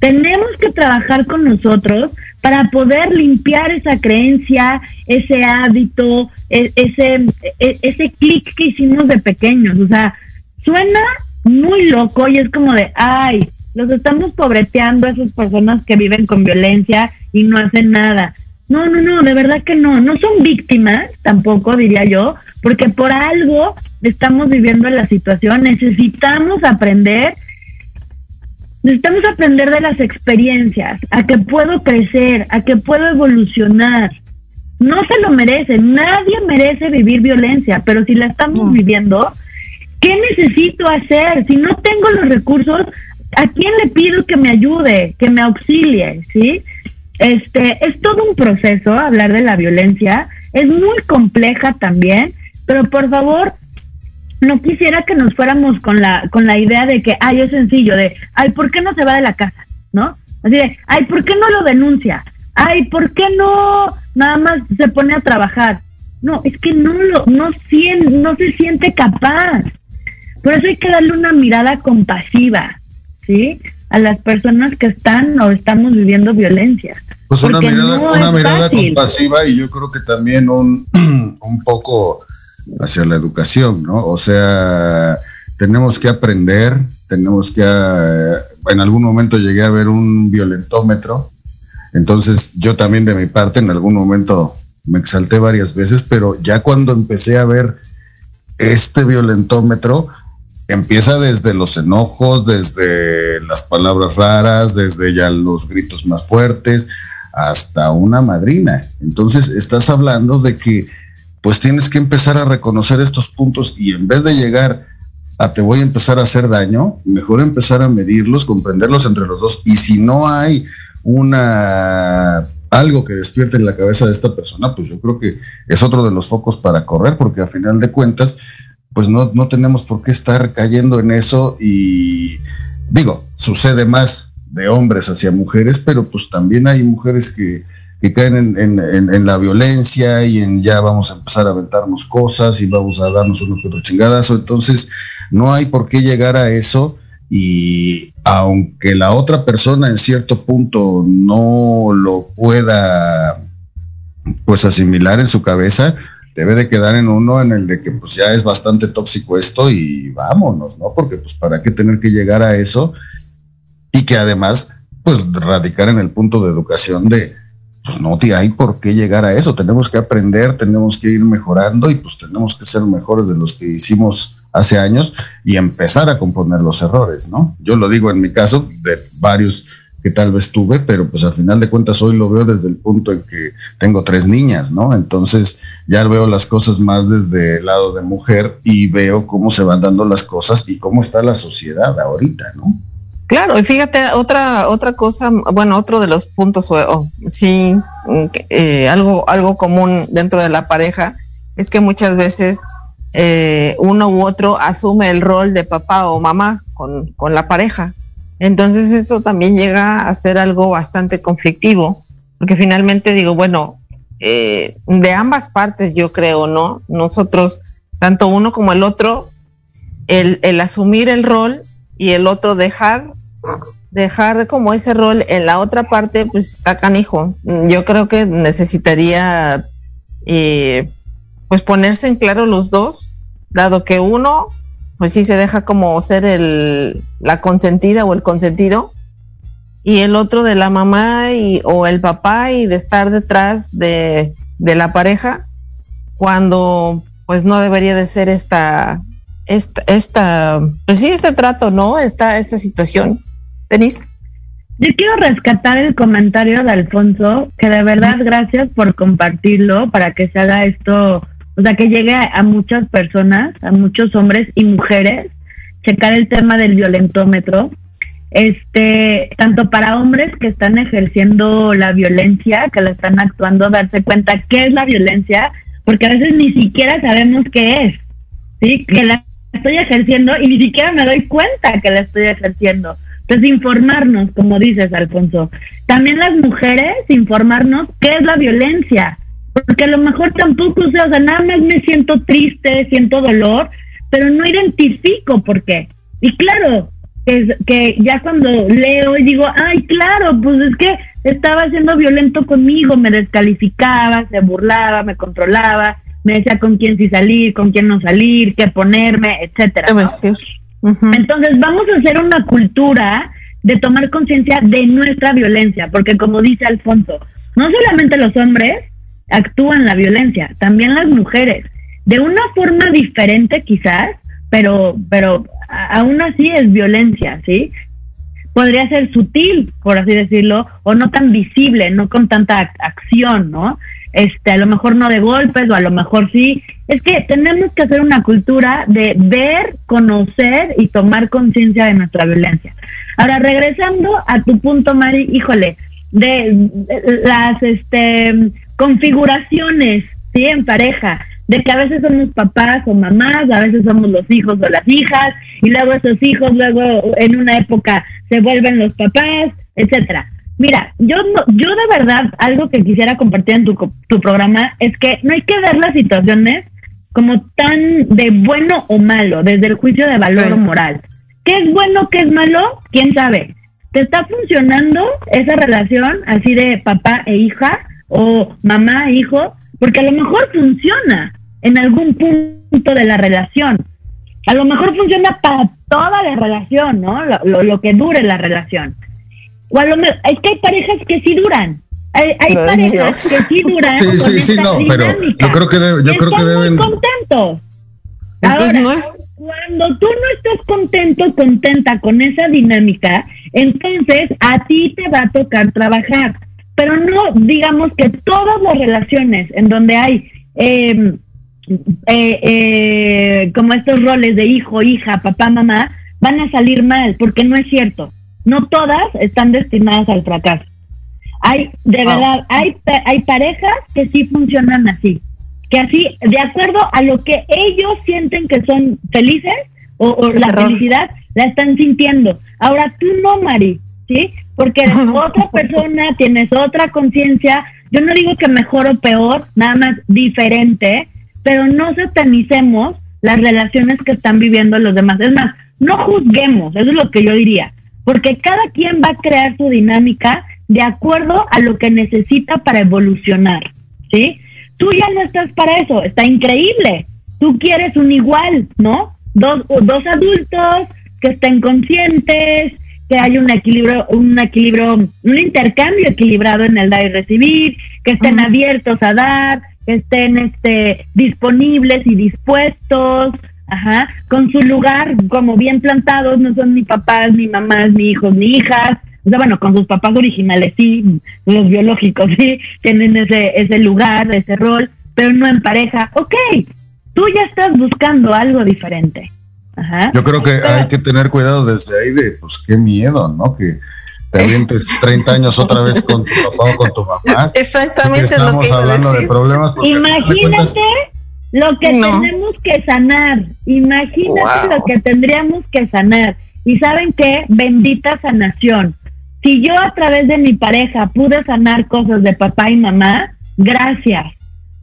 Tenemos que trabajar con nosotros para poder limpiar esa creencia, ese hábito, e, ese, e, ese clic que hicimos de pequeños. O sea, suena muy loco y es como de, ay, los estamos pobreteando a esas personas que viven con violencia y no hacen nada. No, no, no, de verdad que no. No son víctimas tampoco, diría yo, porque por algo estamos viviendo la situación. Necesitamos aprender, necesitamos aprender de las experiencias, a que puedo crecer, a que puedo evolucionar. No se lo merecen, nadie merece vivir violencia, pero si la estamos viviendo, ¿Qué necesito hacer? Si no tengo los recursos, ¿a quién le pido que me ayude, que me auxilie? ¿Sí? Este, es todo un proceso hablar de la violencia, es muy compleja también, pero por favor, no quisiera que nos fuéramos con la, con la idea de que, ay, es sencillo, de, ay, ¿por qué no se va de la casa? ¿No? Así de, ay, ¿por qué no lo denuncia? Ay, ¿por qué no nada más se pone a trabajar? No, es que no lo, no, no se siente capaz. Por eso hay que darle una mirada compasiva, ¿sí? A las personas que están o estamos viviendo violencia. Pues una mirada, una mirada compasiva y yo creo que también un, *clears throat* un poco hacia la educación, ¿no? O sea, tenemos que aprender, tenemos que, eh, en algún momento llegué a ver un violentómetro, entonces yo también de mi parte en algún momento me exalté varias veces, pero ya cuando empecé a ver este violentómetro, empieza desde los enojos, desde las palabras raras, desde ya los gritos más fuertes, hasta una madrina. Entonces estás hablando de que pues tienes que empezar a reconocer estos puntos y en vez de llegar a te voy a empezar a hacer daño, mejor empezar a medirlos, comprenderlos entre los dos. Y si no hay una algo que despierte en la cabeza de esta persona, pues yo creo que es otro de los focos para correr, porque a final de cuentas, pues no, no tenemos por qué estar cayendo en eso. Y digo, sucede más de hombres hacia mujeres, pero pues también hay mujeres que, caen en, la violencia y en ya vamos a empezar a aventarnos cosas y vamos a darnos unos otro chingadazo. Entonces, no hay por qué llegar a eso y aunque la otra persona en cierto punto no lo pueda pues asimilar en su cabeza, debe de quedar en uno en el de que pues ya es bastante tóxico esto y vámonos, ¿no? Porque pues para qué tener que llegar a eso y que además pues radicar en el punto de educación de pues no hay por qué llegar a eso, tenemos que aprender, tenemos que ir mejorando y pues tenemos que ser mejores de los que hicimos hace años y empezar a componer los errores, ¿no? Yo lo digo en mi caso de varios que tal vez tuve, pero pues al final de cuentas hoy lo veo desde el punto en que tengo tres niñas, ¿no? Entonces ya veo las cosas más desde el lado de mujer y veo cómo se van dando las cosas y cómo está la sociedad ahorita, ¿no? Claro, y fíjate, otra, otra cosa, bueno, otro de los puntos, sí, eh, algo, algo común dentro de la pareja es que muchas veces eh, uno u otro asume el rol de papá o mamá con, con la pareja entonces esto también llega a ser algo bastante conflictivo, porque finalmente digo, bueno, eh, de ambas partes yo creo, ¿no? Nosotros, tanto uno como el otro, el, el asumir el rol y el otro dejar, dejar como ese rol en la otra parte, pues está canijo. Yo creo que necesitaría eh, pues ponerse en claro los dos, dado que uno pues sí se deja como ser el, la consentida o el consentido, y el otro de la mamá y, o el papá y de estar detrás de, la pareja, cuando pues no debería de ser esta, esta, esta, pues sí, este trato, ¿no? Esta, esta situación. Denise. Yo quiero rescatar el comentario de Alfonso, que de verdad gracias por compartirlo para que se haga esto o sea, que llegue a, muchas personas, a muchos hombres y mujeres, checar el tema del violentómetro, este, tanto para hombres que están ejerciendo la violencia, que la están actuando, darse cuenta qué es la violencia, porque a veces ni siquiera sabemos qué es, ¿sí? Que la estoy ejerciendo y ni siquiera me doy cuenta que la estoy ejerciendo. Entonces, informarnos, como dices, Alfonso. También las mujeres, informarnos qué es la violencia, porque a lo mejor tampoco, o sea, nada más me siento triste, siento dolor, pero no identifico por qué. Y claro, es que ya cuando leo y digo, ay, claro, pues es que estaba siendo violento conmigo, me descalificaba, se burlaba, me controlaba, me decía con quién sí salir, con quién no salir, qué ponerme, etcétera. Entonces vamos a hacer una cultura de tomar conciencia de nuestra violencia, porque como dice Alfonso, no solamente los hombres, actúan la violencia, también las mujeres, de una forma diferente quizás, pero, pero aún así es violencia, ¿sí? Podría ser sutil, por así decirlo, o no tan visible, no con tanta acción, ¿no? Este, a lo mejor no de golpes, o a lo mejor sí. Es que tenemos que hacer una cultura de ver, conocer y tomar conciencia de nuestra violencia. Ahora, regresando a tu punto, Mari, híjole, de las este configuraciones, ¿sí? En pareja, de que a veces somos papás o mamás, a veces somos los hijos o las hijas, y luego esos hijos luego en una época se vuelven los papás, etcétera. Mira, yo yo de verdad algo que quisiera compartir en tu, tu programa es que no hay que ver las situaciones como tan de bueno o malo, desde el juicio de valor o moral. ¿Qué es bueno, qué es malo? ¿Quién sabe? ¿Te está funcionando esa relación así de papá e hija? o mamá, hijo, porque a lo mejor funciona en algún punto de la relación. A lo mejor funciona para toda la relación, ¿no? Lo, que dure la relación. O a lo mejor, es que hay parejas que sí duran. Hay, parejas que sí duran. Sí, sí, sí, no, pero yo creo que, yo creo que deben. Muy contentos. Ahora, no es... cuando tú no estás contento, contenta con esa dinámica, entonces a ti te va a tocar trabajar pero no digamos que todas las relaciones en donde hay em, eh, eh, como estos roles de hijo, hija, papá, mamá, van a salir mal, porque no es cierto. No todas están destinadas al fracaso. Hay, de verdad, hay, hay parejas que sí funcionan así, que así, de acuerdo a lo que ellos sienten que son felices o, o la felicidad, la están sintiendo. Ahora tú no, Mari, ¿sí? Porque eres *laughs* otra persona, tienes otra conciencia. Yo no digo que mejor o peor, nada más diferente, pero no satanicemos las relaciones que están viviendo los demás. Es más, no juzguemos, eso es lo que yo diría, porque cada quien va a crear su dinámica de acuerdo a lo que necesita para evolucionar, ¿sí? Tú ya no estás para eso, está increíble. Tú quieres un igual, ¿no? Dos, dos adultos que estén conscientes, que haya un equilibrio, un equilibrio, un intercambio equilibrado en el dar y recibir, que estén abiertos a dar, que estén este, disponibles y dispuestos, ajá, con su lugar como bien plantados, no son ni papás, ni mamás, ni hijos, ni hijas, o sea, bueno, con sus papás originales sí, los biológicos *laughs* sí, tienen ese, ese lugar, ese rol, pero no en pareja. Ok, tú ya estás buscando algo diferente. Ajá. Yo creo que hay que tener cuidado desde ahí de, pues qué miedo, ¿no? Que te avientes 30 años otra vez con tu papá o con tu mamá. *laughs* Exactamente Estamos lo que iba a hablando de decir. problemas. de Imagínate lo que No. tenemos que sanar. Imagínate Wow. lo que tendríamos que sanar. Y saben qué, bendita sanación. Si yo a través de mi pareja pude sanar cosas de papá y mamá, gracias.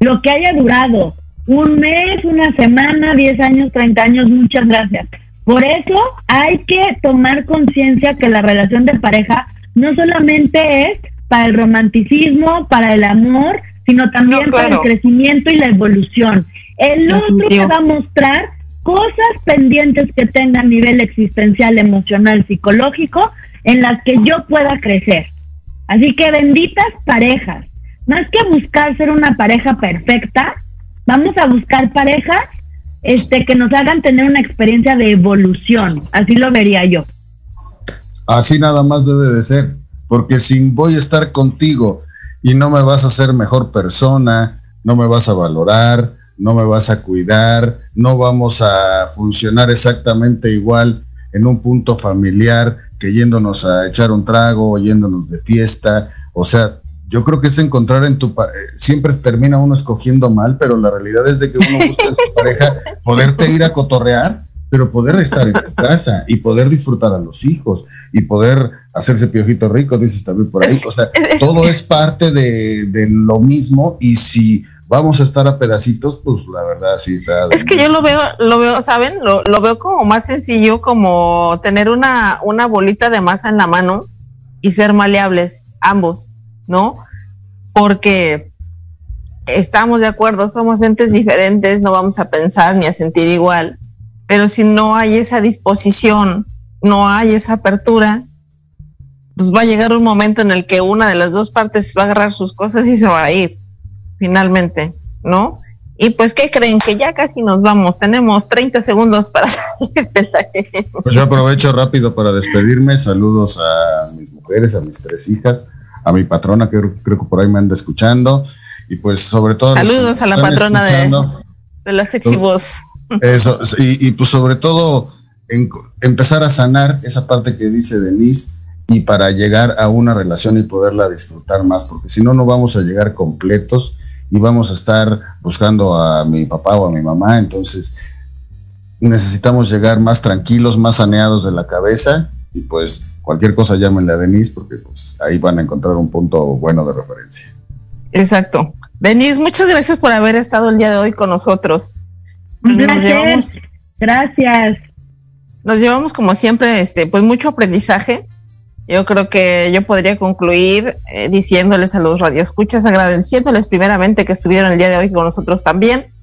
Lo que haya durado, un mes, una semana, 10 años, 30 años, muchas gracias. Por eso hay que tomar conciencia que la relación de pareja no solamente es para el romanticismo, para el amor, sino también No, para el crecimiento y la evolución. El otro te va a mostrar cosas pendientes que tenga a nivel existencial, emocional, psicológico, en las que yo pueda crecer. Así que benditas parejas. Más que buscar ser una pareja perfecta, vamos a buscar parejas este, que nos hagan tener una experiencia de evolución. Así lo vería yo. Así nada más debe de ser, porque si voy a estar contigo y no me vas a hacer mejor persona, no me vas a valorar, no me vas a cuidar, no vamos a funcionar exactamente igual en un punto familiar que yéndonos a echar un trago o yéndonos de fiesta, o sea, yo creo que es encontrar en tu eh, siempre termina uno escogiendo mal, pero la realidad es de que uno busca en tu pareja poderte ir a cotorrear, pero poder estar en tu casa y poder disfrutar a los hijos y poder hacerse piojito rico, dices también por ahí. O sea, todo es parte de, de lo mismo y si vamos a estar a pedacitos, pues la verdad sí está. Es que yo lo veo, lo veo, ¿saben? Lo, lo veo como más sencillo, como tener una, una bolita de masa en la mano y ser maleables, ambos, ¿no? Porque estamos de acuerdo, somos entes diferentes, no vamos a pensar ni a sentir igual, pero si no hay esa disposición, no hay esa apertura, pues va a llegar un momento en el que una de las dos partes va a agarrar sus cosas y se va a ir, finalmente, ¿no? Y pues, ¿qué creen? Que ya casi nos vamos. Tenemos 30 segundos para *laughs* salir del aire. Pues yo aprovecho rápido para despedirme. Saludos a mis mujeres, a mis tres hijas, a mi patrona que creo que por ahí me anda escuchando. Y pues sobre todo... Saludos a la patrona de, de la sexy voz. Eso, y, y, pues sobre todo en- empezar a sanar esa parte que dice Denise y para llegar a una relación y poderla disfrutar más, porque si no, no vamos a llegar completos y vamos a estar buscando a mi papá o a mi mamá, entonces necesitamos llegar más tranquilos, más saneados de la cabeza y pues cualquier cosa llámenle a Denise porque pues ahí van a encontrar un punto bueno de referencia. Exacto. Denise, muchas gracias por haber estado el día de hoy con nosotros. Un Nos placer. llevamos- Gracias. nos llevamos como siempre, este, pues mucho aprendizaje. Yo creo que yo podría concluir eh, diciéndoles a los radioescuchas, agradeciéndoles primeramente que estuvieron el día de hoy con nosotros también.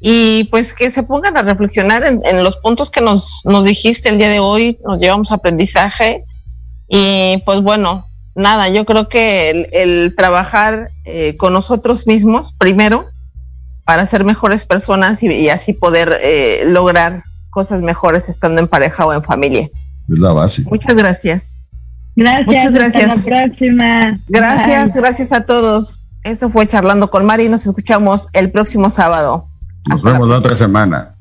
Y pues que se pongan a reflexionar en, en los puntos que nos, nos dijiste el día de hoy, nos llevamos aprendizaje. Y pues bueno, nada, yo creo que el, el trabajar eh, con nosotros mismos primero para ser mejores personas y, y así poder eh, lograr cosas mejores estando en pareja o en familia. Es la base. Muchas gracias. Gracias. Muchas gracias. Hasta la próxima. Gracias, Bye. gracias a todos. Esto fue Charlando con Mari. Nos escuchamos el próximo sábado. Nos Hasta la vemos la próxima. otra semana.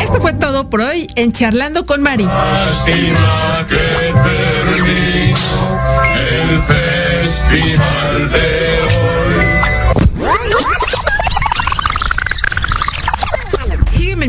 Esto fue todo por hoy en Charlando con Mari. Lástima que terminó el festival de